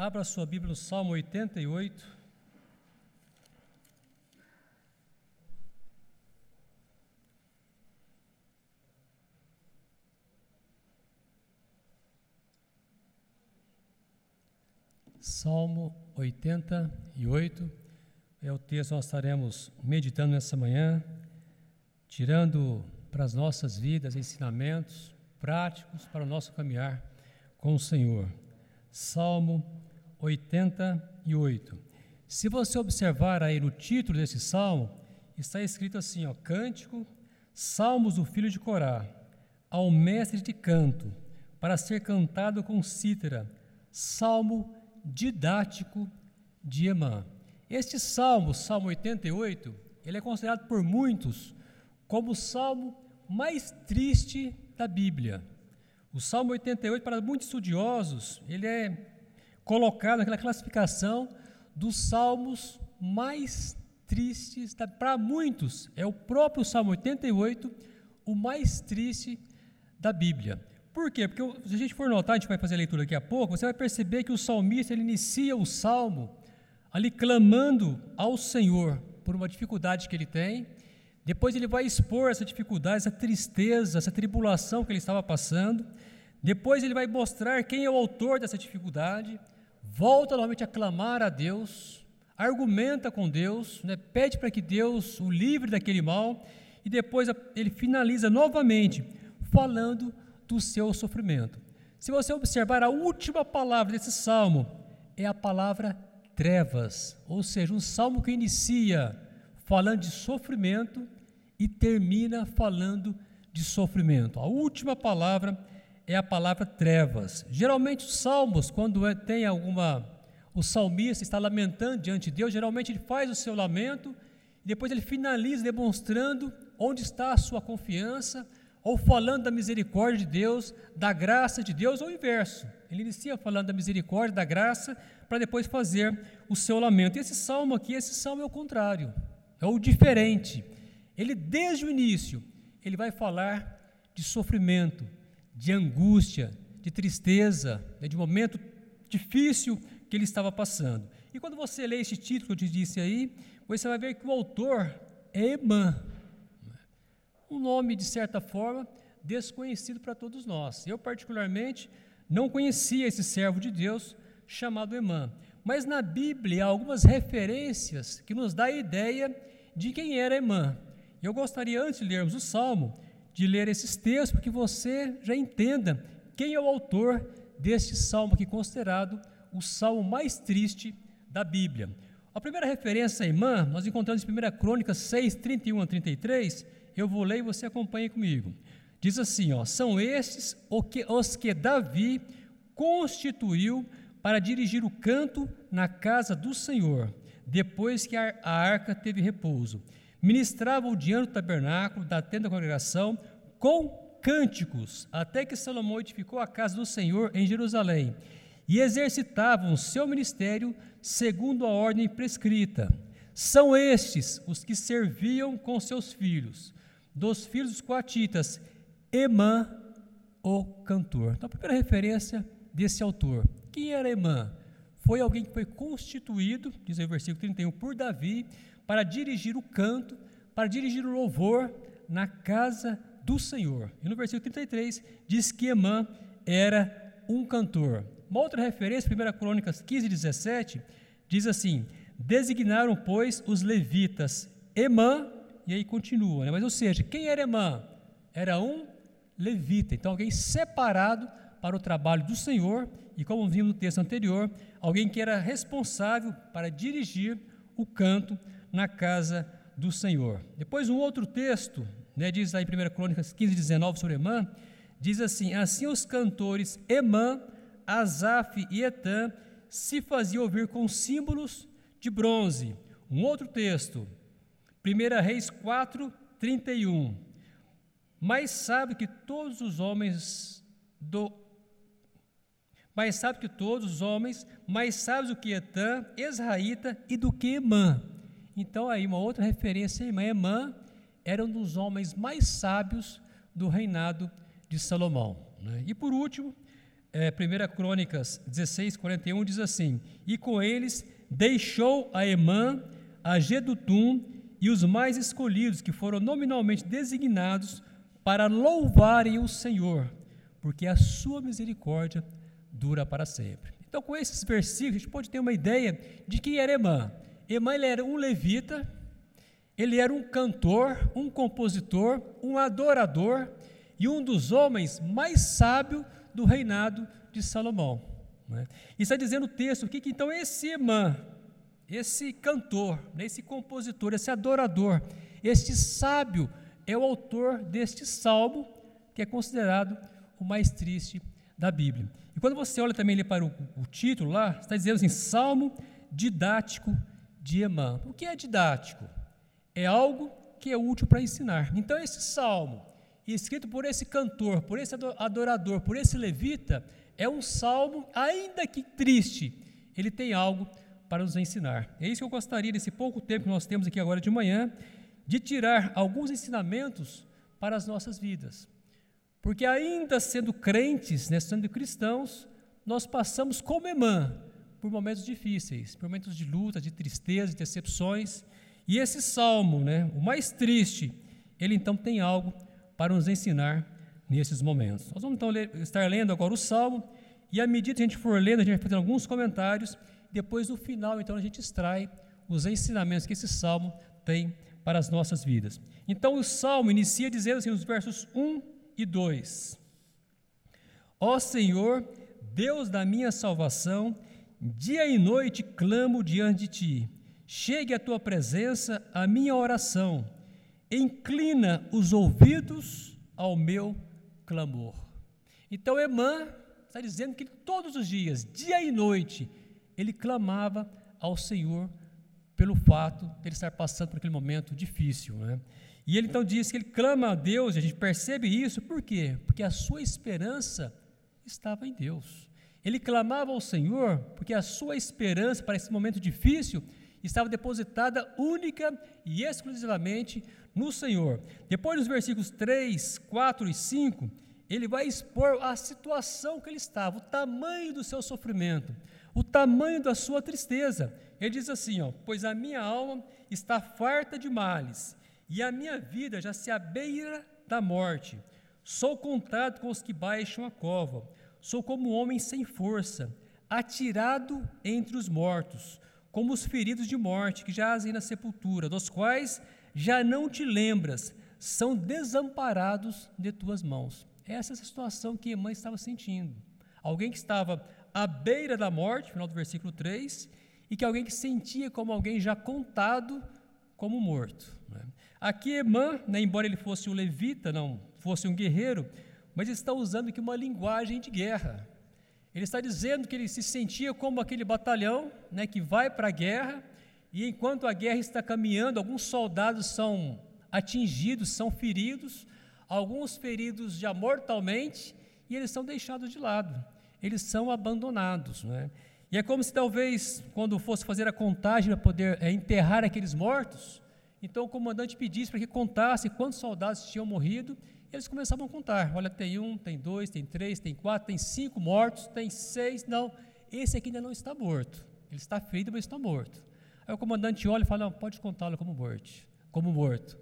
Abra sua Bíblia no Salmo 88. Salmo 88 é o texto que nós estaremos meditando nessa manhã, tirando para as nossas vidas ensinamentos práticos para o nosso caminhar com o Senhor. Salmo 88. Se você observar aí no título desse salmo, está escrito assim, ó, cântico, salmos do filho de Corá, ao mestre de canto, para ser cantado com cítara, salmo didático de Emã. Este salmo, Salmo 88, ele é considerado por muitos como o salmo mais triste da Bíblia. O Salmo 88, para muitos estudiosos, ele é colocado naquela classificação dos salmos mais tristes. Para muitos, é o próprio Salmo 88 o mais triste da Bíblia. Por quê? Porque se a gente for notar, a gente vai fazer a leitura daqui a pouco, você vai perceber que o salmista ele inicia o salmo ali clamando ao Senhor por uma dificuldade que ele tem. Depois ele vai expor essa dificuldade, essa tristeza, essa tribulação que ele estava passando. Depois ele vai mostrar quem é o autor dessa dificuldade. Volta novamente a clamar a Deus, argumenta com Deus, né, pede para que Deus o livre daquele mal. E depois ele finaliza novamente falando do seu sofrimento. Se você observar a última palavra desse salmo, é a palavra trevas, ou seja, um salmo que inicia falando de sofrimento e termina falando de sofrimento. A última palavra é a palavra trevas. Geralmente os salmos, quando é, tem alguma o salmista está lamentando diante de Deus, geralmente ele faz o seu lamento e depois ele finaliza demonstrando onde está a sua confiança, ou falando da misericórdia de Deus, da graça de Deus, ou o inverso. Ele inicia falando da misericórdia, da graça, para depois fazer o seu lamento. E esse salmo aqui, esse salmo é o contrário, é o diferente. Ele, desde o início, ele vai falar de sofrimento, de angústia, de tristeza, né, de momento difícil que ele estava passando. E quando você lê esse título que eu te disse aí, você vai ver que o autor é Emã, um nome, de certa forma, desconhecido para todos nós. Eu, particularmente, não conhecia esse servo de Deus chamado Emã. Mas na Bíblia há algumas referências que nos dá a ideia de quem era Emã. Eu gostaria, antes de lermos o Salmo, de ler esses textos, para que você já entenda quem é o autor deste salmo aqui, considerado o salmo mais triste da Bíblia. A primeira referência a Emã, nós encontramos em 1 Crônicas 6, 31 a 33, eu vou ler e você acompanha comigo. Diz assim: ó, são estes os que Davi constituiu para dirigir o canto na casa do Senhor, depois que a arca teve repouso. Ministravam diante do tabernáculo da tenda da congregação com cânticos, até que Salomão edificou a casa do Senhor em Jerusalém, e exercitavam seu ministério segundo a ordem prescrita. São estes os que serviam com seus filhos dos filhos dos coatitas, Emã, o cantor. Então, a primeira referência desse autor. Quem era Emã? Foi alguém que foi constituído, diz aí o versículo 31, por Davi, para dirigir o canto, para dirigir o louvor na casa do Senhor. E no versículo 33 diz que Emã era um cantor. Uma outra referência, 1 Crônicas 15, 17, diz assim: Designaram, pois, os levitas Emã e aí continua, né? mas ou seja, quem era Emã? Era um levita, então alguém separado para o trabalho do Senhor, e como vimos no texto anterior, alguém que era responsável para dirigir o canto na casa do Senhor. Depois um outro texto, né, diz aí em 1 Crônicas 15, 19 sobre Emã, diz assim, assim os cantores Emã, Asaf e Etã se faziam ouvir com símbolos de bronze. Um outro texto, 1 Reis 4, 31. Mas sabe que todos os homens do mas sabe que todos os homens, mais sábios do que Etã, Esraíta e do que Emã. Então aí uma outra referência a Emã. Emã era um dos homens mais sábios do reinado de Salomão. Né? E por último, é, 1 Crônicas 16, 41 diz assim: E com eles deixou a Emã, a Gedutum e os mais escolhidos, que foram nominalmente designados para louvarem o Senhor, porque a sua misericórdia dura para sempre. Então, com esses versículos, a gente pode ter uma ideia de quem era Emã. Emã era um levita, ele era um cantor, um compositor, um adorador e um dos homens mais sábios do reinado de Salomão. Né? E está dizendo o texto aqui que então esse Emã, esse cantor, né, esse compositor, esse adorador, este sábio é o autor deste salmo que é considerado o mais triste da Bíblia. E quando você olha também ali para o, o título lá, está dizendo assim, Salmo didático de Emã. O que é didático? É algo que é útil para ensinar. Então esse salmo, escrito por esse cantor, por esse adorador, por esse levita, é um salmo, ainda que triste, ele tem algo para nos ensinar. É isso que eu gostaria, nesse pouco tempo que nós temos aqui agora de manhã, de tirar alguns ensinamentos para as nossas vidas. Porque ainda sendo crentes, né, sendo cristãos, nós passamos como Emã por momentos difíceis, por momentos de luta, de tristeza, de decepções. E esse salmo, né, o mais triste, ele então tem algo para nos ensinar nesses momentos. Nós vamos então ler, estar lendo agora o salmo, e à medida que a gente for lendo, a gente vai fazendo alguns comentários, depois no final, então, a gente extrai os ensinamentos que esse salmo tem para as nossas vidas. Então, o salmo inicia dizendo assim, nos versos 1 e 2: Ó Senhor, Deus da minha salvação, dia e noite clamo diante de ti. Chegue à tua presença a minha oração. Inclina os ouvidos ao meu clamor. Então, Emã está dizendo que todos os dias, dia e noite, ele clamava ao Senhor pelo fato de ele estar passando por aquele momento difícil. Né? E ele então diz que ele clama a Deus, e a gente percebe isso, por quê? Porque a sua esperança estava em Deus. Ele clamava ao Senhor porque a sua esperança para esse momento difícil estava depositada única e exclusivamente no Senhor. Depois, nos versículos 3, 4 e 5, ele vai expor a situação que ele estava, o tamanho do seu sofrimento, o tamanho da sua tristeza. Ele diz assim: ó, Pois a minha alma está farta de males e a minha vida já se abeira da morte. Sou contado com os que baixam a cova, sou como um homem sem força, atirado entre os mortos, como os feridos de morte que jazem na sepultura, dos quais já não te lembras, são desamparados de tuas mãos. Essa é a situação que Emã estava sentindo. Alguém que estava à beira da morte, final do versículo 3, e que alguém que sentia como alguém já contado como morto. Né? Aqui Emã, né, embora ele fosse um levita, não fosse um guerreiro, mas está usando aqui uma linguagem de guerra. Ele está dizendo que ele se sentia como aquele batalhão né, que vai para a guerra, e enquanto a guerra está caminhando, alguns soldados são atingidos, são feridos, alguns feridos já mortalmente, e eles são deixados de lado, eles são abandonados. Né? E é como se talvez, quando fosse fazer a contagem para poder é, enterrar aqueles mortos, então o comandante pedisse para que contasse quantos soldados tinham morrido, eles começavam a contar: olha, tem um, tem dois, tem três, tem quatro, tem cinco mortos, tem seis, não, esse aqui ainda não está morto, ele está ferido, mas está morto. Aí o comandante olha e fala: não, pode contá-lo como morto, como morto,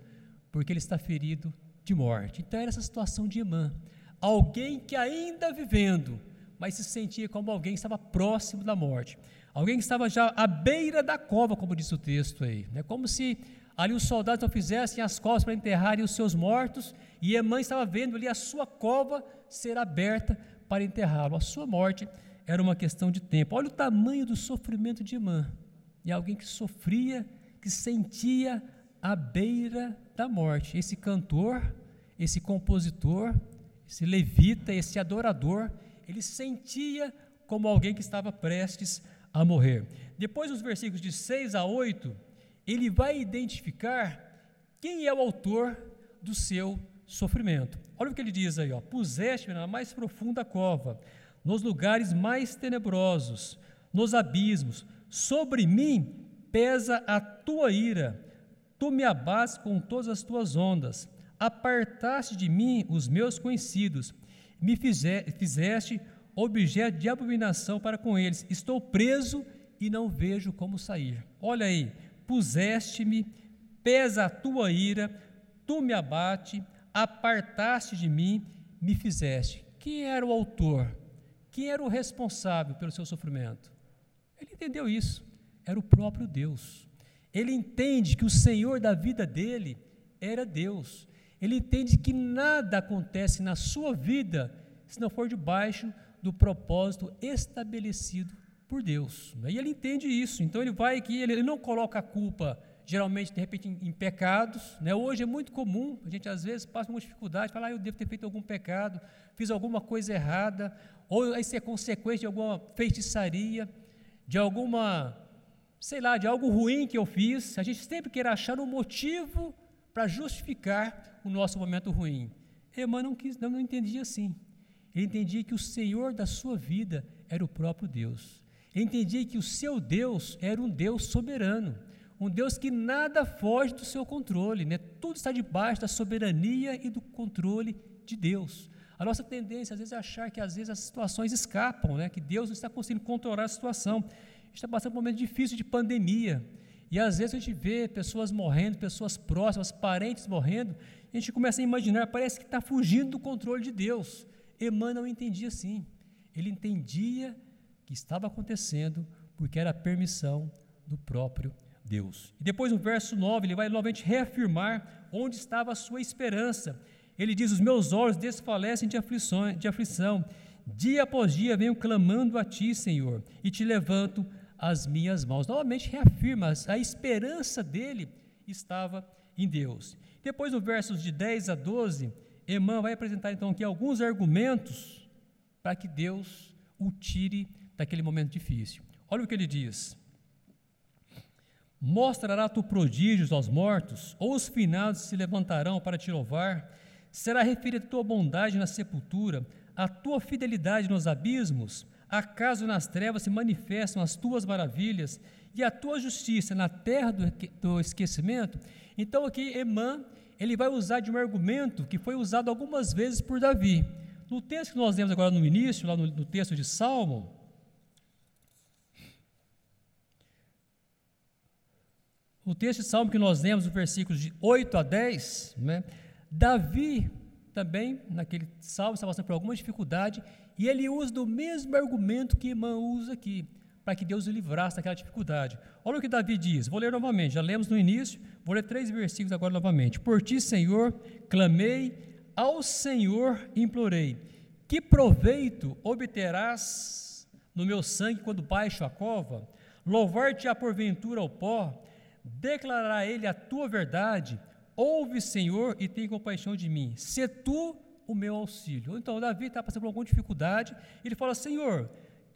porque ele está ferido de morte. Então era essa situação de Emã, alguém que ainda vivendo, mas se sentia como alguém que estava próximo da morte. Alguém que estava já à beira da cova, como diz o texto aí. É como se Ali os soldados não fizessem as covas para enterrarem os seus mortos, e Emã estava vendo ali a sua cova ser aberta para enterrá-lo. A sua morte era uma questão de tempo. Olha o tamanho do sofrimento de Emã. E alguém que sofria, que sentia a beira da morte. Esse cantor, esse compositor, esse levita, esse adorador, ele sentia como alguém que estava prestes a morrer. Depois, nos versículos de 6 a 8, ele vai identificar quem é o autor do seu sofrimento. Olha o que ele diz aí, ó: Puseste-me na mais profunda cova, nos lugares mais tenebrosos, nos abismos. Sobre mim pesa a tua ira. Tu me abates com todas as tuas ondas. Apartaste de mim os meus conhecidos. Me fizeste objeto de abominação para com eles. Estou preso e não vejo como sair. Olha aí, puseste-me, pesa a tua ira, tu me abate, apartaste de mim, me fizeste. Quem era o autor? Quem era o responsável pelo seu sofrimento? Ele entendeu isso. Era o próprio Deus. Ele entende que o Senhor da vida dele era Deus. Ele entende que nada acontece na sua vida se não for debaixo do propósito estabelecido por Deus. E ele entende isso. Então ele vai que ele não coloca a culpa geralmente de repente em, em pecados. Né? Hoje é muito comum, a gente às vezes passa uma dificuldade, fala, ah, eu devo ter feito algum pecado, fiz alguma coisa errada, ou isso é consequência de alguma feitiçaria, de alguma, sei lá, de algo ruim que eu fiz. A gente sempre quer achar um motivo para justificar o nosso momento ruim. Emmanuel não, quis, não, não entendia assim. Ele entendia que o Senhor da sua vida era o próprio Deus. Entendia que o seu Deus era um Deus soberano, um Deus que nada foge do seu controle, né? tudo está debaixo da soberania e do controle de Deus. A nossa tendência, às vezes, é achar que, às vezes, as situações escapam, né? que Deus não está conseguindo controlar a situação. A gente está passando por um momento difícil de pandemia, e às vezes a gente vê pessoas morrendo, pessoas próximas, parentes morrendo, e a gente começa a imaginar, parece que está fugindo do controle de Deus. Emmanuel entendia assim. Ele entendia que estava acontecendo porque era a permissão do próprio Deus. E depois no verso 9, ele vai novamente reafirmar onde estava a sua esperança. Ele diz: Os meus olhos desfalecem de, aflições, de aflição. Dia após dia venho clamando a ti, Senhor, e te levanto as minhas mãos. Novamente reafirma, a esperança dele estava em Deus. Depois, no versos de 10 a 12, Emã vai apresentar então aqui alguns argumentos para que Deus o tire daquele momento difícil. Olha o que ele diz: Mostrará tu prodígios aos mortos, ou os finados se levantarão para te louvar? Será referida tua bondade na sepultura, a tua fidelidade nos abismos? Acaso nas trevas se manifestam as tuas maravilhas e a tua justiça na terra do, do esquecimento? Então aqui Emã, ele vai usar de um argumento que foi usado algumas vezes por Davi. No texto que nós lemos agora no início, lá no, no texto de Salmo, o texto de Salmo que nós lemos, no versículos de 8 a 10, né, Davi também, naquele salmo, está passando por alguma dificuldade, e ele usa do mesmo argumento que Imã usa aqui, para que Deus o livrasse daquela dificuldade. Olha o que Davi diz, vou ler novamente, já lemos no início, vou ler três versículos agora novamente. Por ti, Senhor, clamei, ao Senhor implorei, que proveito obterás no meu sangue quando baixo a cova? Louvar-te-á porventura ao pó, declarará ele a tua verdade, Ouve, Senhor, e tem compaixão de mim. Se tu o meu auxílio. Então, Davi está passando por alguma dificuldade. Ele fala: Senhor,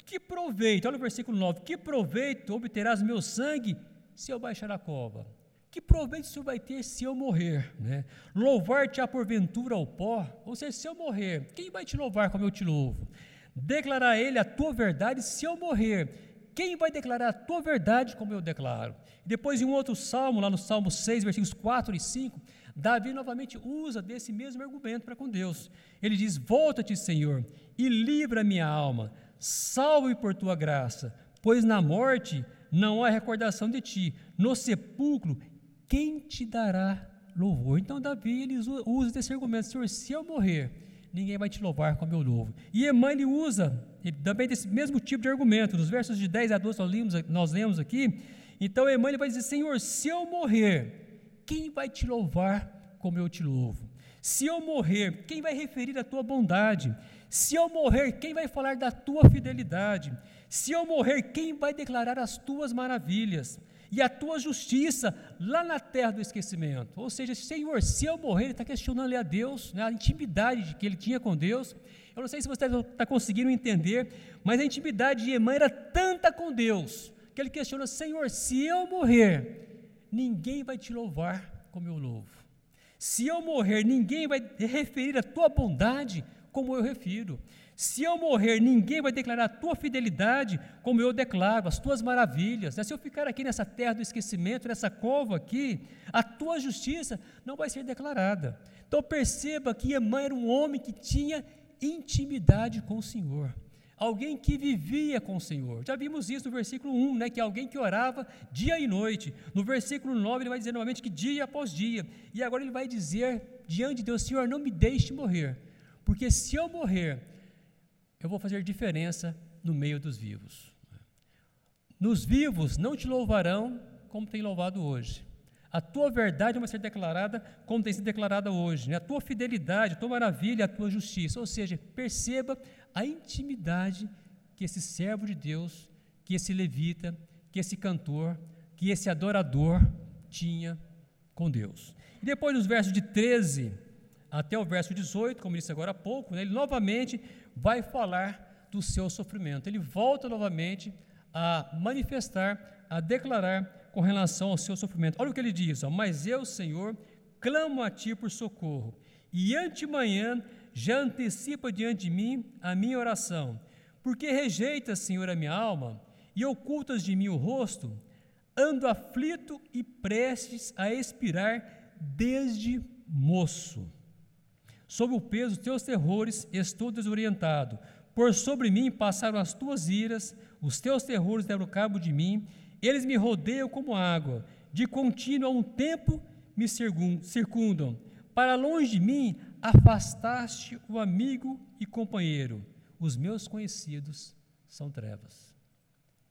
que proveito, olha o versículo 9: Que proveito obterás meu sangue se eu baixar a cova? Que proveito o Senhor vai ter se eu morrer? Né? Louvar-te-á porventura ao pó? Ou seja, se eu morrer, quem vai te louvar como eu te louvo? Declarar a ele a tua verdade se eu morrer quem vai declarar a tua verdade como eu declaro? Depois, em um outro salmo, lá no Salmo 6, versículos 4 e 5, Davi novamente usa desse mesmo argumento para com Deus. Ele diz: Volta-te, Senhor, e livra minha alma, salve por tua graça, pois na morte não há recordação de ti, no sepulcro, quem te dará louvor? Então, Davi ele usa desse argumento: Senhor, se eu morrer, ninguém vai te louvar como eu louvo. E ele usa ele, também desse mesmo tipo de argumento, nos versos de 10 a 12 nós lemos, nós lemos aqui. Então ele vai dizer: Senhor, se eu morrer, quem vai te louvar como eu te louvo? Se eu morrer, quem vai referir a tua bondade? Se eu morrer, quem vai falar da tua fidelidade? Se eu morrer, quem vai declarar as tuas maravilhas? e a tua justiça lá na terra do esquecimento. Ou seja, Senhor, se eu morrer, ele está questionando a Deus, né, a intimidade que ele tinha com Deus. Eu não sei se você está conseguindo entender, mas a intimidade de Emã era tanta com Deus, que ele questiona: Senhor, se eu morrer, ninguém vai te louvar como eu louvo. Se eu morrer, ninguém vai referir a tua bondade como eu refiro. Se eu morrer, ninguém vai declarar a tua fidelidade como eu declaro, as tuas maravilhas. Se eu ficar aqui nessa terra do esquecimento, nessa cova aqui, a tua justiça não vai ser declarada. Então perceba que Emã era um homem que tinha intimidade com o Senhor. alguém que vivia com o Senhor. Já vimos isso no versículo 1, né, que é alguém que orava dia e noite. No versículo 9, ele vai dizer novamente que dia após dia. E agora ele vai dizer diante de Deus: Senhor, não me deixe morrer, porque se eu morrer, eu vou fazer diferença no meio dos vivos. Nos vivos não te louvarão como tem louvado hoje. A tua verdade vai ser declarada como tem sido declarada hoje. Né? A tua fidelidade, a tua maravilha, a tua justiça. Ou seja, perceba a intimidade que esse servo de Deus, que esse levita, que esse cantor, que esse adorador tinha com Deus. E depois, nos versos de 13 até o verso 18, como disse agora há pouco, né, ele novamente vai falar do seu sofrimento. Ele volta novamente a manifestar, a declarar com relação ao seu sofrimento. Olha o que ele diz: ó, Mas eu, Senhor, clamo a ti por socorro, e antemanhã já antecipa diante de mim a minha oração. Porque rejeitas, Senhor, a minha alma e ocultas de mim o rosto, ando aflito e prestes a expirar desde moço. Sob o peso dos teus terrores estou desorientado. Por sobre mim passaram as tuas iras, os teus terrores deram cabo de mim, eles me rodeiam como água, de contínuo a um tempo me circundam. Para longe de mim afastaste o amigo e companheiro, os meus conhecidos são trevas.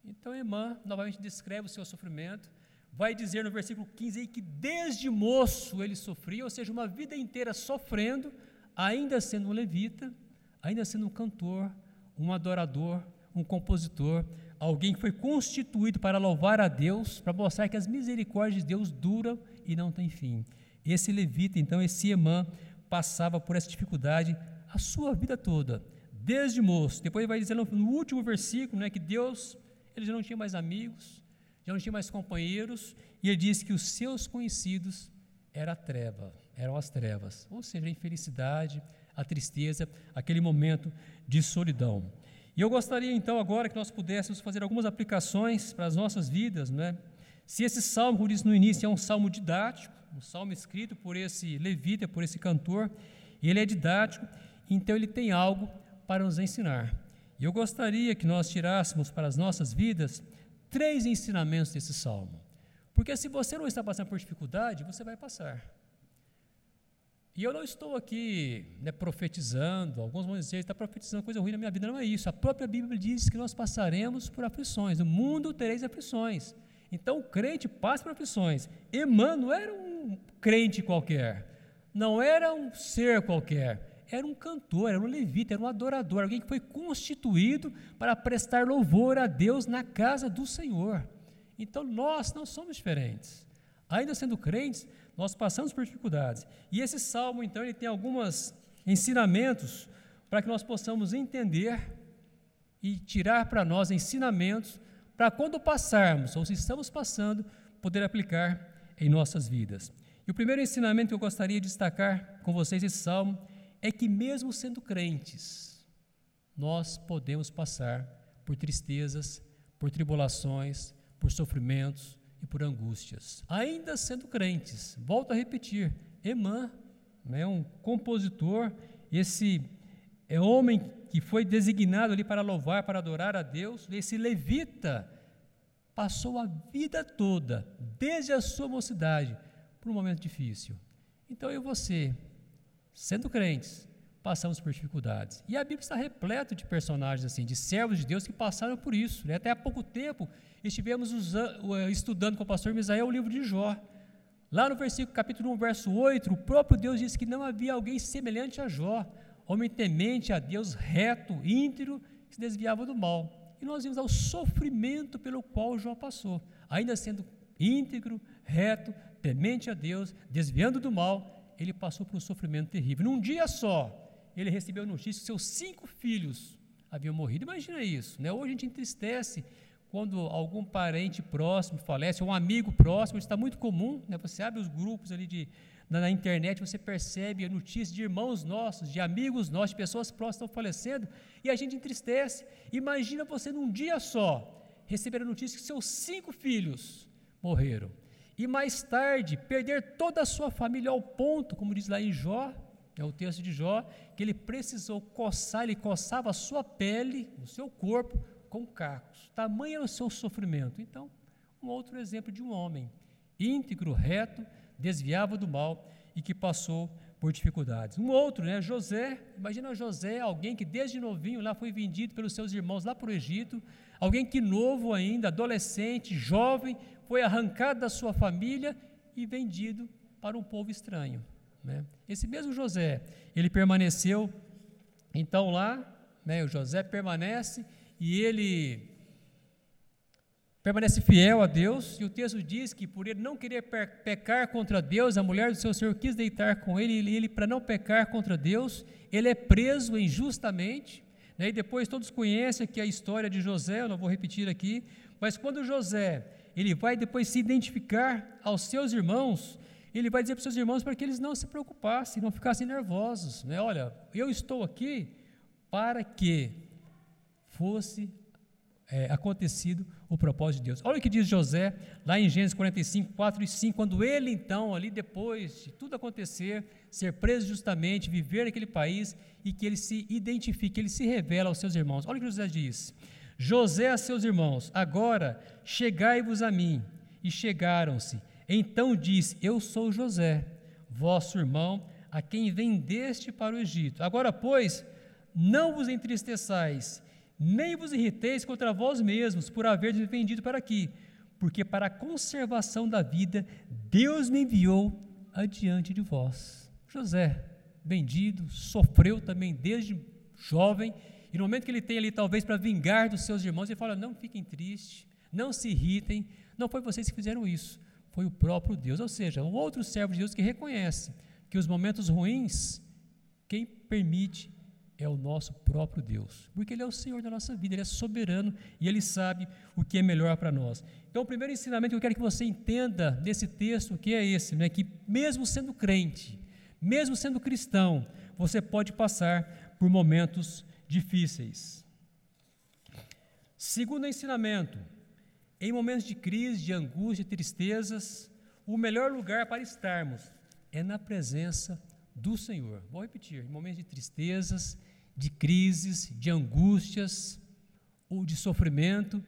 Então, Emã novamente descreve o seu sofrimento, vai dizer no versículo 15 aí que desde moço ele sofria, ou seja, uma vida inteira sofrendo, ainda sendo um levita, ainda sendo um cantor, um adorador, um compositor, alguém que foi constituído para louvar a Deus, para mostrar que as misericórdias de Deus duram e não têm fim. Esse levita, então, esse Emã, passava por essa dificuldade a sua vida toda, desde moço. Depois ele vai dizer no, no último versículo né, que Deus ele já não tinha mais amigos, já não tinha mais companheiros, e ele diz que os seus conhecidos era a treva, eram as trevas, ou seja, a infelicidade, a tristeza, aquele momento de solidão. E eu gostaria então agora que nós pudéssemos fazer algumas aplicações para as nossas vidas, né? Se esse salmo, como disse no início, é um salmo didático, um salmo escrito por esse levita, por esse cantor, e ele é didático, então ele tem algo para nos ensinar. E eu gostaria que nós tirássemos para as nossas vidas três ensinamentos desse salmo. Porque se você não está passando por dificuldade, você vai passar. E eu não estou aqui né, profetizando, alguns vão dizer, está profetizando coisa ruim na minha vida, não é isso. A própria Bíblia diz que nós passaremos por aflições, no mundo tereis aflições. Então o crente passa por aflições. Emmanuel era um crente qualquer, não era um ser qualquer, era um cantor, era um levita, era um adorador, alguém que foi constituído para prestar louvor a Deus na casa do Senhor. Então nós não somos diferentes. Ainda sendo crentes, nós passamos por dificuldades. E esse salmo, então, ele tem alguns ensinamentos para que nós possamos entender e tirar para nós ensinamentos para quando passarmos, ou se estamos passando, poder aplicar em nossas vidas. E o primeiro ensinamento que eu gostaria de destacar com vocês esse salmo é que, mesmo sendo crentes, nós podemos passar por tristezas, por tribulações, por sofrimentos e por angústias. Ainda sendo crentes, volto a repetir, Emã, né, um compositor, esse é homem que foi designado ali para louvar, para adorar a Deus, esse levita passou a vida toda, desde a sua mocidade, por um momento difícil. Então eu e você, sendo crentes, passamos por dificuldades. E a Bíblia está repleta de personagens assim, de servos de Deus que passaram por isso. Né? Até há pouco tempo estivemos usando, estudando com o pastor Misael o livro de Jó. Lá no versículo capítulo 1, verso 8, o próprio Deus disse que não havia alguém semelhante a Jó, homem temente a Deus, reto, íntegro, que se desviava do mal. E nós vimos o sofrimento pelo qual Jó passou, ainda sendo íntegro, reto, temente a Deus, desviando do mal, ele passou por um sofrimento terrível. Num dia só, ele recebeu notícia que seus cinco filhos haviam morrido. Imagina isso, né? Hoje a gente entristece quando algum parente próximo falece, ou um amigo próximo, está muito comum, né? Você abre os grupos ali de na, na, internet você percebe a notícia de irmãos nossos, de amigos nossos, de pessoas próximas estão falecendo, e a gente entristece. Imagina você num dia só receber a notícia que seus cinco filhos morreram. E mais tarde, perder toda a sua família ao ponto, como diz lá em Jó, é o texto de Jó, que ele precisou coçar, ele coçava a sua pele, o seu corpo, com cacos. Tamanho era o seu sofrimento. Então, um outro exemplo de um homem íntegro, reto, desviava do mal e que passou por dificuldades. Um outro, né, José, imagina José, alguém que desde novinho lá foi vendido pelos seus irmãos lá para o Egito, alguém que novo ainda, adolescente, jovem, foi arrancado da sua família e vendido para um povo estranho. Né? Esse mesmo José, ele permaneceu então lá, né, o José permanece e ele permanece fiel a Deus, e o texto diz que por ele não querer pecar contra Deus, a mulher do seu senhor quis deitar com ele, e ele, para não pecar contra Deus, ele é preso injustamente. Né? E depois todos conhecem aqui a história de José, eu não vou repetir aqui, mas quando José ele vai depois se identificar aos seus irmãos, ele vai dizer para os seus irmãos para que eles não se preocupassem, não ficassem nervosos. Né? Olha, eu estou aqui para que fosse é, acontecido o propósito de Deus. Olha o que diz José, lá em Gênesis 45, 4 e 5, quando ele então, ali depois de tudo acontecer, ser preso justamente, viver naquele país, e que ele se identifique, ele se revela aos seus irmãos. Olha o que José diz. José a seus irmãos, agora chegai-vos a mim. E chegaram-se. Então disse: Eu sou José, vosso irmão, a quem vendeste para o Egito. Agora, pois, não vos entristeçais, nem vos irriteis contra vós mesmos por haver me vendido para aqui, porque para a conservação da vida Deus me enviou adiante de vós. José, vendido, sofreu também desde jovem, e no momento que ele tem ali, talvez para vingar dos seus irmãos, ele fala: Não fiquem tristes, não se irritem, não foi vocês que fizeram isso, foi o próprio Deus. Ou seja, um outro servo de Deus que reconhece que os momentos ruins, quem permite é o nosso próprio Deus, porque Ele é o Senhor da nossa vida, Ele é soberano e Ele sabe o que é melhor para nós. Então, o primeiro ensinamento que eu quero que você entenda desse texto que é esse, né, que mesmo sendo crente, mesmo sendo cristão, você pode passar por momentos difíceis. Segundo ensinamento, em momentos de crise, de angústia, de tristezas, o melhor lugar para estarmos é na presença do Senhor. Vou repetir: em momentos de tristezas, de crises, de angústias ou de sofrimento,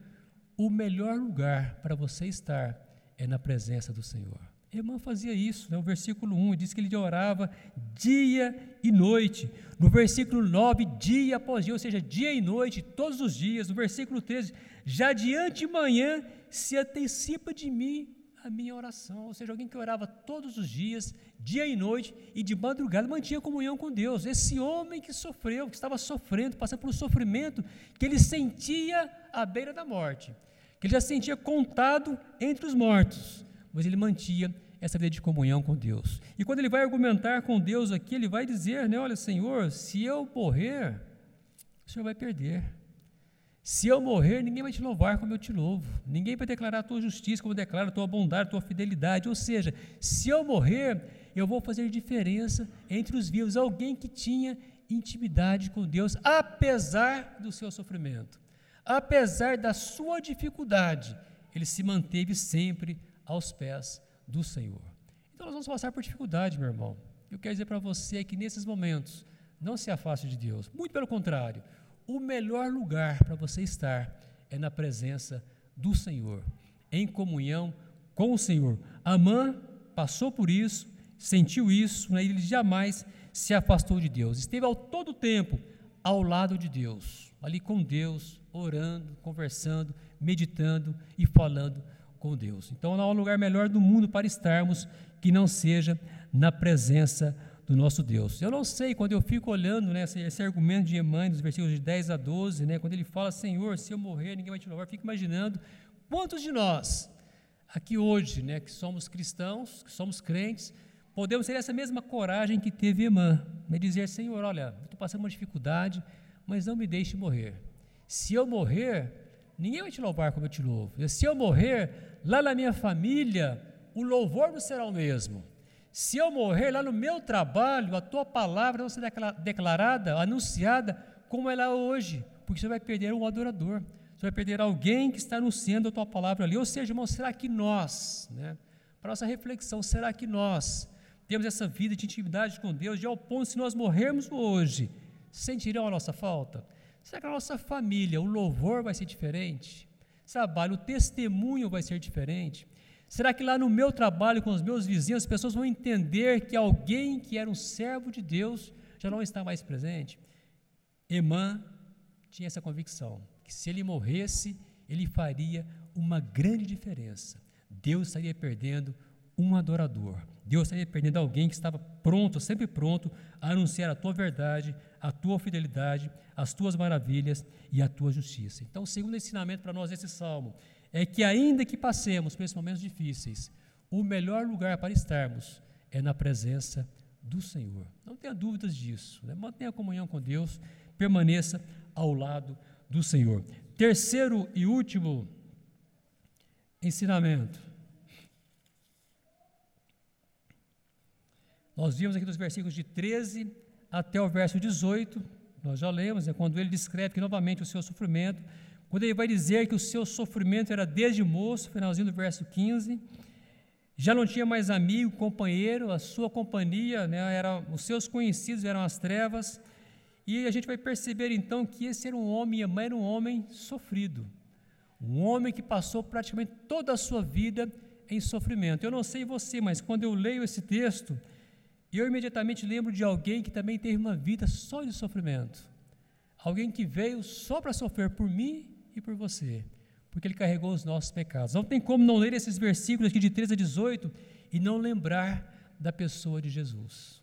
o melhor lugar para você estar é na presença do Senhor. A irmã fazia isso, né? o versículo 1 diz que ele orava dia e noite. No versículo 9, dia após dia, ou seja, dia e noite, todos os dias. No versículo 13, já de antemanhã se antecipa de mim a minha oração. Ou seja, alguém que orava todos os dias, dia e noite, e de madrugada mantinha comunhão com Deus. Esse homem que sofreu, que estava sofrendo, passando por um sofrimento que ele sentia à beira da morte, que ele já sentia contado entre os mortos, mas ele mantinha essa vida de comunhão com Deus. E quando ele vai argumentar com Deus aqui, ele vai dizer, né, olha, Senhor, se eu morrer, o Senhor vai perder. Se eu morrer, ninguém vai te louvar como eu te louvo. Ninguém vai declarar a tua justiça como eu declaro a tua bondade, a tua fidelidade. Ou seja, se eu morrer, eu vou fazer diferença entre os vivos. Alguém que tinha intimidade com Deus, apesar do seu sofrimento, apesar da sua dificuldade, ele se manteve sempre aos pés do Senhor. Então nós vamos passar por dificuldade, meu irmão. Eu quero dizer para você que nesses momentos, não se afaste de Deus. Muito pelo contrário o melhor lugar para você estar é na presença do Senhor, em comunhão com o Senhor. Amã passou por isso, sentiu isso, né? ele jamais se afastou de Deus. Esteve ao todo tempo ao lado de Deus, ali com Deus, orando, conversando, meditando e falando com Deus. Então não há um lugar melhor do mundo para estarmos que não seja na presença do nosso Deus. Eu não sei, quando eu fico olhando né, esse, esse argumento de Emmanuel, dos versículos de 10 a 12, né, quando ele fala, Senhor, se eu morrer, ninguém vai te louvar, fico imaginando quantos de nós, aqui hoje, né, que somos cristãos, que somos crentes, podemos ter essa mesma coragem que teve Emã, né, dizer, Senhor, olha, estou passando uma dificuldade, mas não me deixe morrer. Se eu morrer, ninguém vai te louvar como eu te louvo. Se eu morrer, lá na minha família, o louvor não será o mesmo. Se eu morrer lá no meu trabalho, a tua palavra não será declarada, anunciada como ela é hoje, porque você vai perder um adorador, você vai perder alguém que está anunciando a tua palavra ali. Ou seja, irmão, será que nós, né, para nossa reflexão, será que nós temos essa vida de intimidade com Deus, de ao ponto, se nós morrermos hoje, sentirão a nossa falta? Será que a nossa família, o louvor vai ser diferente? Trabalho, o testemunho vai ser diferente? Será que lá no meu trabalho com os meus vizinhos, as pessoas vão entender que alguém que era um servo de Deus já não está mais presente? Emã tinha essa convicção, que se ele morresse, ele faria uma grande diferença. Deus estaria perdendo um adorador. Deus estaria perdendo alguém que estava pronto, sempre pronto, a anunciar a tua verdade, a tua fidelidade, as tuas maravilhas e a tua justiça. Então, o segundo ensinamento para nós nesse salmo é que, ainda que passemos por esses momentos difíceis, o melhor lugar para estarmos é na presença do Senhor. Não tenha dúvidas disso. Né? Mantenha a comunhão com Deus, permaneça ao lado do Senhor. Terceiro e último ensinamento. Nós vimos aqui dos versículos de 13 até o verso 18, nós já lemos, é quando ele descreve que novamente o seu sofrimento, quando ele vai dizer que o seu sofrimento era desde moço, finalzinho do verso 15, já não tinha mais amigo, companheiro, a sua companhia, né, era, os seus conhecidos eram as trevas, e a gente vai perceber então que esse era um homem, mãe era um homem sofrido, um homem que passou praticamente toda a sua vida em sofrimento. Eu não sei você, mas quando eu leio esse texto, eu imediatamente lembro de alguém que também teve uma vida só de sofrimento. Alguém que veio só para sofrer por mim e por você, porque ele carregou os nossos pecados. Não tem como não ler esses versículos aqui de 13 a 18 e não lembrar da pessoa de Jesus.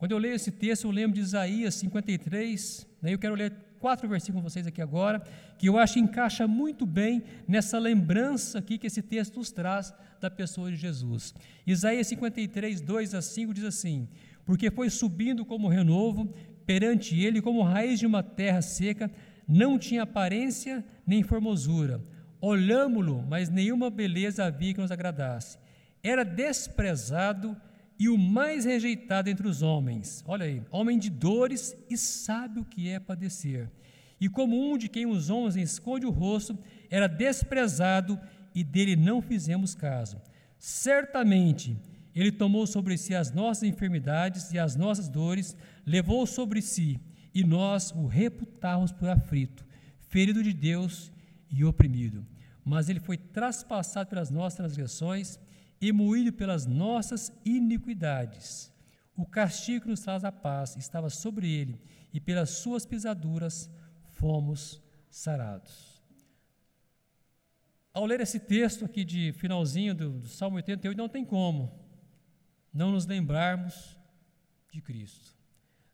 Quando eu leio esse texto, eu lembro de Isaías 53, né? eu quero ler quatro versículos com vocês aqui agora, que eu acho que encaixa muito bem nessa lembrança aqui que esse texto nos traz da pessoa de Jesus. Isaías 53, 2 a 5 diz assim: Porque foi subindo como renovo, perante ele como raiz de uma terra seca, não tinha aparência nem formosura. Olhámo-lo, mas nenhuma beleza havia que nos agradasse. Era desprezado e o mais rejeitado entre os homens. Olha aí, homem de dores e sabe o que é padecer. E como um de quem os homens esconde o rosto, era desprezado e dele não fizemos caso. Certamente ele tomou sobre si as nossas enfermidades e as nossas dores, levou sobre si, e nós o reputávamos por aflito, ferido de Deus e oprimido. Mas ele foi traspassado pelas nossas transgressões e moído pelas nossas iniquidades. O castigo que nos traz a paz estava sobre ele, e pelas suas pisaduras fomos sarados. Ao ler esse texto aqui de finalzinho do, do Salmo 88, não tem como não nos lembrarmos de Cristo.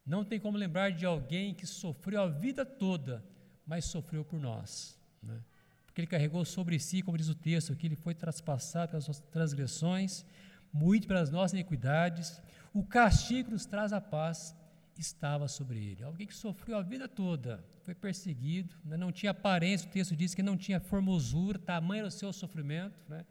Não tem como lembrar de alguém que sofreu a vida toda, mas sofreu por nós. Né? que ele carregou sobre si, como diz o texto aqui, ele foi traspassado pelas suas transgressões, moído pelas nossas iniquidades, o castigo que nos traz a paz estava sobre ele. Alguém que sofreu a vida toda, foi perseguido, né? não tinha aparência, o texto diz que não tinha formosura, tamanho era o seu sofrimento. Né?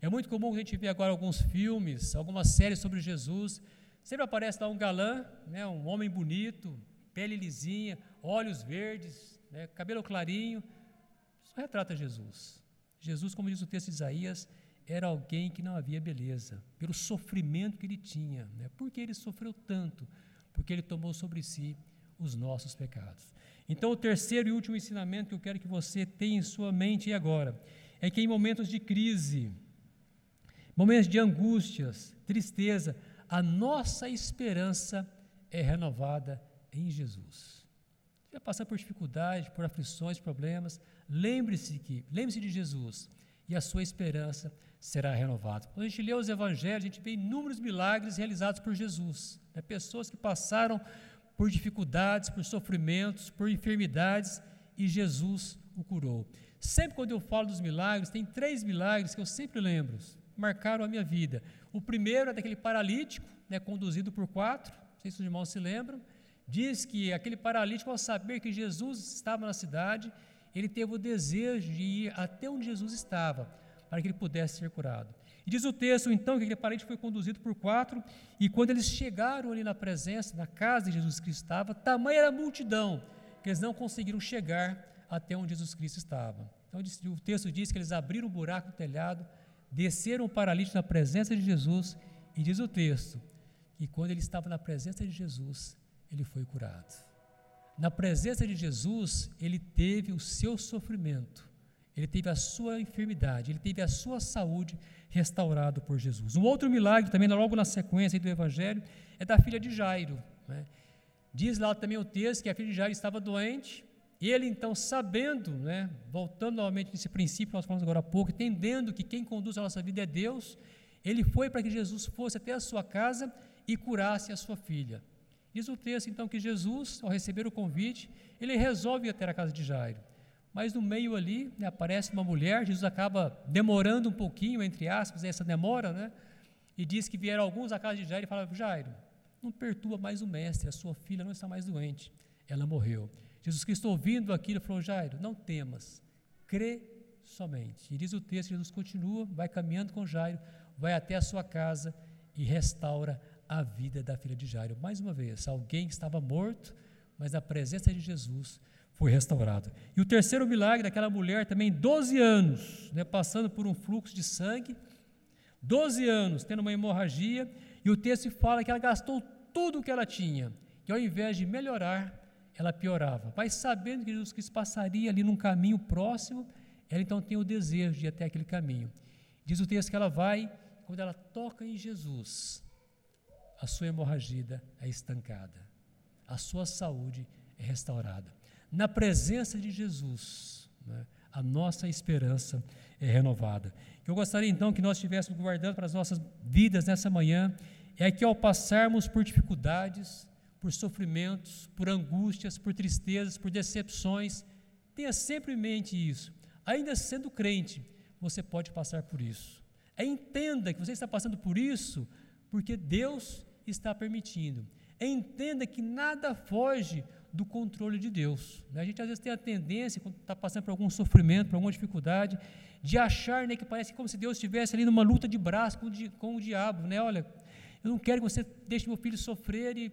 É muito comum a gente ver agora alguns filmes, algumas séries sobre Jesus, sempre aparece lá um galã, né? um homem bonito, pele lisinha, olhos verdes, né? cabelo clarinho, só retrata Jesus. Jesus, como diz o texto de Isaías, era alguém que não havia beleza, pelo sofrimento que ele tinha. Né? Por que ele sofreu tanto? Porque ele tomou sobre si os nossos pecados. Então, o terceiro e último ensinamento que eu quero que você tenha em sua mente agora é que em momentos de crise, momentos de angústias, tristeza, a nossa esperança é renovada em Jesus. Você vai passar por dificuldades, por aflições, problemas, Lembre-se que, lembre-se de Jesus e a sua esperança será renovada. Quando a gente lê os evangelhos, a gente vê inúmeros milagres realizados por Jesus. Né? Pessoas que passaram por dificuldades, por sofrimentos, por enfermidades e Jesus o curou. Sempre quando eu falo dos milagres, tem três milagres que eu sempre lembro, marcaram a minha vida. O primeiro é daquele paralítico, né, conduzido por quatro, não sei se os irmãos se lembram, diz que aquele paralítico, ao saber que Jesus estava na cidade, ele teve o desejo de ir até onde Jesus estava, para que ele pudesse ser curado. E diz o texto, então, que aquele parente foi conduzido por quatro, e quando eles chegaram ali na presença, na casa de Jesus Cristo estava, tamanha era a multidão, que eles não conseguiram chegar até onde Jesus Cristo estava. Então, o texto diz que eles abriram um buraco no telhado, desceram o paralítico na presença de Jesus, e diz o texto que quando ele estava na presença de Jesus, ele foi curado. Na presença de Jesus, ele teve o seu sofrimento, ele teve a sua enfermidade, ele teve a sua saúde restaurado por Jesus. Um outro milagre, também logo na sequência do Evangelho, é da filha de Jairo. Né? Diz lá também o texto que a filha de Jairo estava doente, e ele então, sabendo, né, voltando novamente nesse princípio que nós falamos agora há pouco, entendendo que quem conduz a nossa vida é Deus, ele foi para que Jesus fosse até a sua casa e curasse a sua filha. Diz o texto então que Jesus, ao receber o convite, ele resolve ir até a casa de Jairo. Mas no meio ali né, aparece uma mulher, Jesus acaba demorando um pouquinho, entre aspas, essa demora, né? E diz que vieram alguns à casa de Jairo e falaram: Jairo, não perturba mais o mestre, a sua filha não está mais doente, ela morreu. Jesus Cristo, ouvindo aquilo, falou: Jairo, não temas, crê somente. E diz o texto: Jesus continua, vai caminhando com Jairo, vai até a sua casa e restaura a vida da filha de Jairo. Mais uma vez, alguém estava morto, mas a presença de Jesus foi restaurado. E o terceiro milagre daquela mulher também, 12 anos, né, passando por um fluxo de sangue, 12 anos tendo uma hemorragia, e o texto fala que ela gastou tudo o que ela tinha, e ao invés de melhorar, ela piorava. Mas sabendo que Jesus Cristo passaria ali num caminho próximo, ela então tem o desejo de ir até aquele caminho. Diz o texto que ela vai, quando ela toca em Jesus, a sua hemorragia é estancada, a sua saúde é restaurada. Na presença de Jesus, né, a nossa esperança é renovada. Eu gostaria então que nós estivéssemos guardando para as nossas vidas nessa manhã, é que ao passarmos por dificuldades, por sofrimentos, por angústias, por tristezas, por decepções, tenha sempre em mente isso. Ainda sendo crente, você pode passar por isso. É, entenda que você está passando por isso porque Deus está permitindo. Entenda que nada foge do controle de Deus. Né? A gente às vezes tem a tendência, quando está passando por algum sofrimento, por alguma dificuldade, de achar né, que parece como se Deus estivesse ali numa luta de braço com, com o diabo. Né? Olha, eu não quero que você deixe meu filho sofrer e.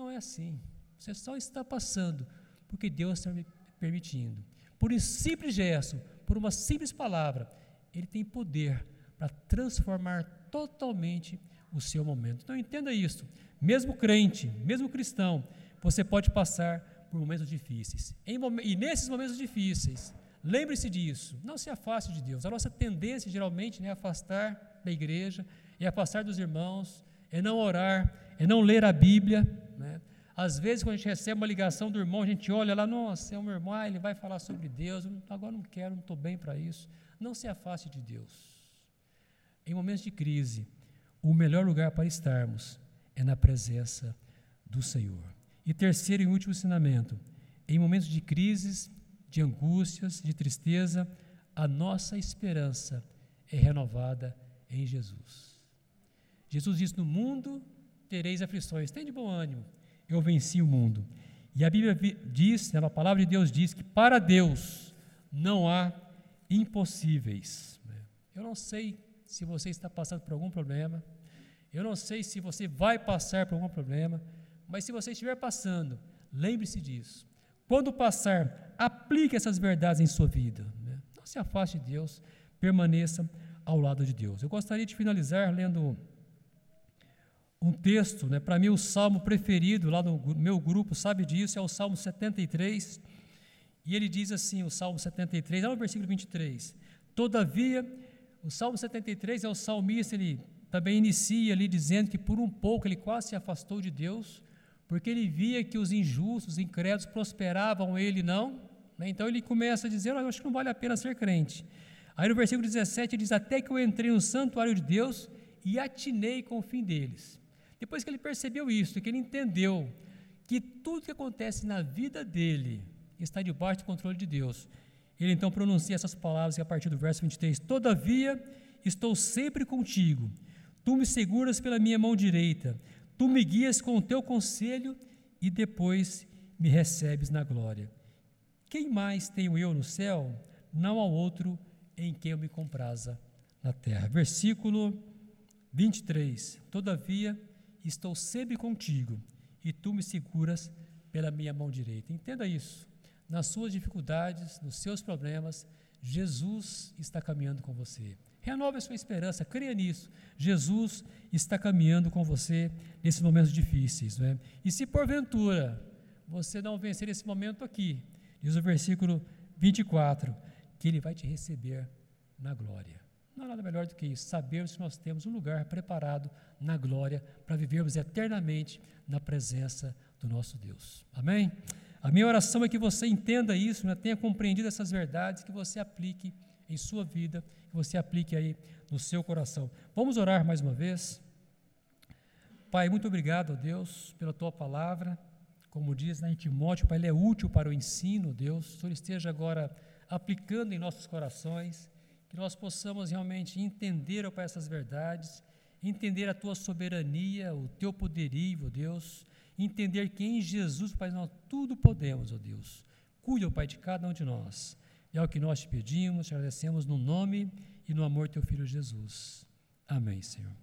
Não é assim. Você só está passando porque Deus está me permitindo. Por um simples gesto, por uma simples palavra, Ele tem poder para transformar totalmente o seu momento. Então entenda isso. Mesmo crente, mesmo cristão, você pode passar por momentos difíceis. e nesses momentos difíceis, lembre-se disso. Não se afaste de Deus. A nossa tendência geralmente né, é afastar da igreja, é afastar dos irmãos, é não orar, é não ler a Bíblia. Né? Às vezes, quando a gente recebe uma ligação do irmão, a gente olha lá, nossa, é um irmão, ah, ele vai falar sobre Deus, agora não quero, não estou bem para isso. Não se afaste de Deus. Em momentos de crise, o melhor lugar para estarmos é na presença do Senhor. E terceiro e último ensinamento: em momentos de crises, de angústias, de tristeza, a nossa esperança é renovada em Jesus. Jesus disse: No mundo tereis aflições, tem de bom ânimo, eu venci o mundo. E a Bíblia diz, né, a palavra de Deus diz que para Deus não há impossíveis. Eu não sei se você está passando por algum problema. Eu não sei se você vai passar por algum problema, mas se você estiver passando, lembre-se disso. Quando passar, aplique essas verdades em sua vida. Né? Não se afaste de Deus, permaneça ao lado de Deus. Eu gostaria de finalizar lendo um texto, né? para mim o salmo preferido lá no meu grupo, sabe disso, é o Salmo 73. E ele diz assim, o Salmo 73, lá no versículo 23: Todavia o Salmo 73 é o salmista, ele também inicia ali dizendo que por um pouco ele quase se afastou de Deus, porque ele via que os injustos, os incrédulos prosperavam, ele não. Né? Então ele começa a dizer: Eu acho que não vale a pena ser crente. Aí no versículo 17 ele diz: Até que eu entrei no santuário de Deus e atinei com o fim deles. Depois que ele percebeu isso, que ele entendeu que tudo que acontece na vida dele está debaixo do controle de Deus, ele então pronuncia essas palavras a partir do verso 23: Todavia estou sempre contigo, tu me seguras pela minha mão direita, tu me guias com o teu conselho e depois me recebes na glória. Quem mais tenho eu no céu? Não há outro em quem eu me compraza na terra. Versículo 23: Todavia estou sempre contigo e tu me seguras pela minha mão direita. Entenda isso nas suas dificuldades, nos seus problemas, Jesus está caminhando com você. Renove a sua esperança, creia nisso. Jesus está caminhando com você nesses momentos difíceis. Né? E se porventura você não vencer esse momento aqui, diz o versículo 24, que Ele vai te receber na glória. Não há nada melhor do que isso, sabermos que nós temos um lugar preparado na glória para vivermos eternamente na presença do nosso Deus. Amém? A minha oração é que você entenda isso, né? tenha compreendido essas verdades, que você aplique em sua vida, que você aplique aí no seu coração. Vamos orar mais uma vez. Pai, muito obrigado, Deus, pela tua palavra. Como diz né, em Timóteo, Pai, ele é útil para o ensino, Deus. O Senhor esteja agora aplicando em nossos corações, que nós possamos realmente entender, ó Pai, essas verdades, entender a tua soberania, o teu poderio, Deus, entender que em Jesus, Pai, nós tudo podemos, ó Deus. Cuida, ó Pai, de cada um de nós. É o que nós te pedimos, te agradecemos no nome e no amor do teu Filho Jesus. Amém, Senhor.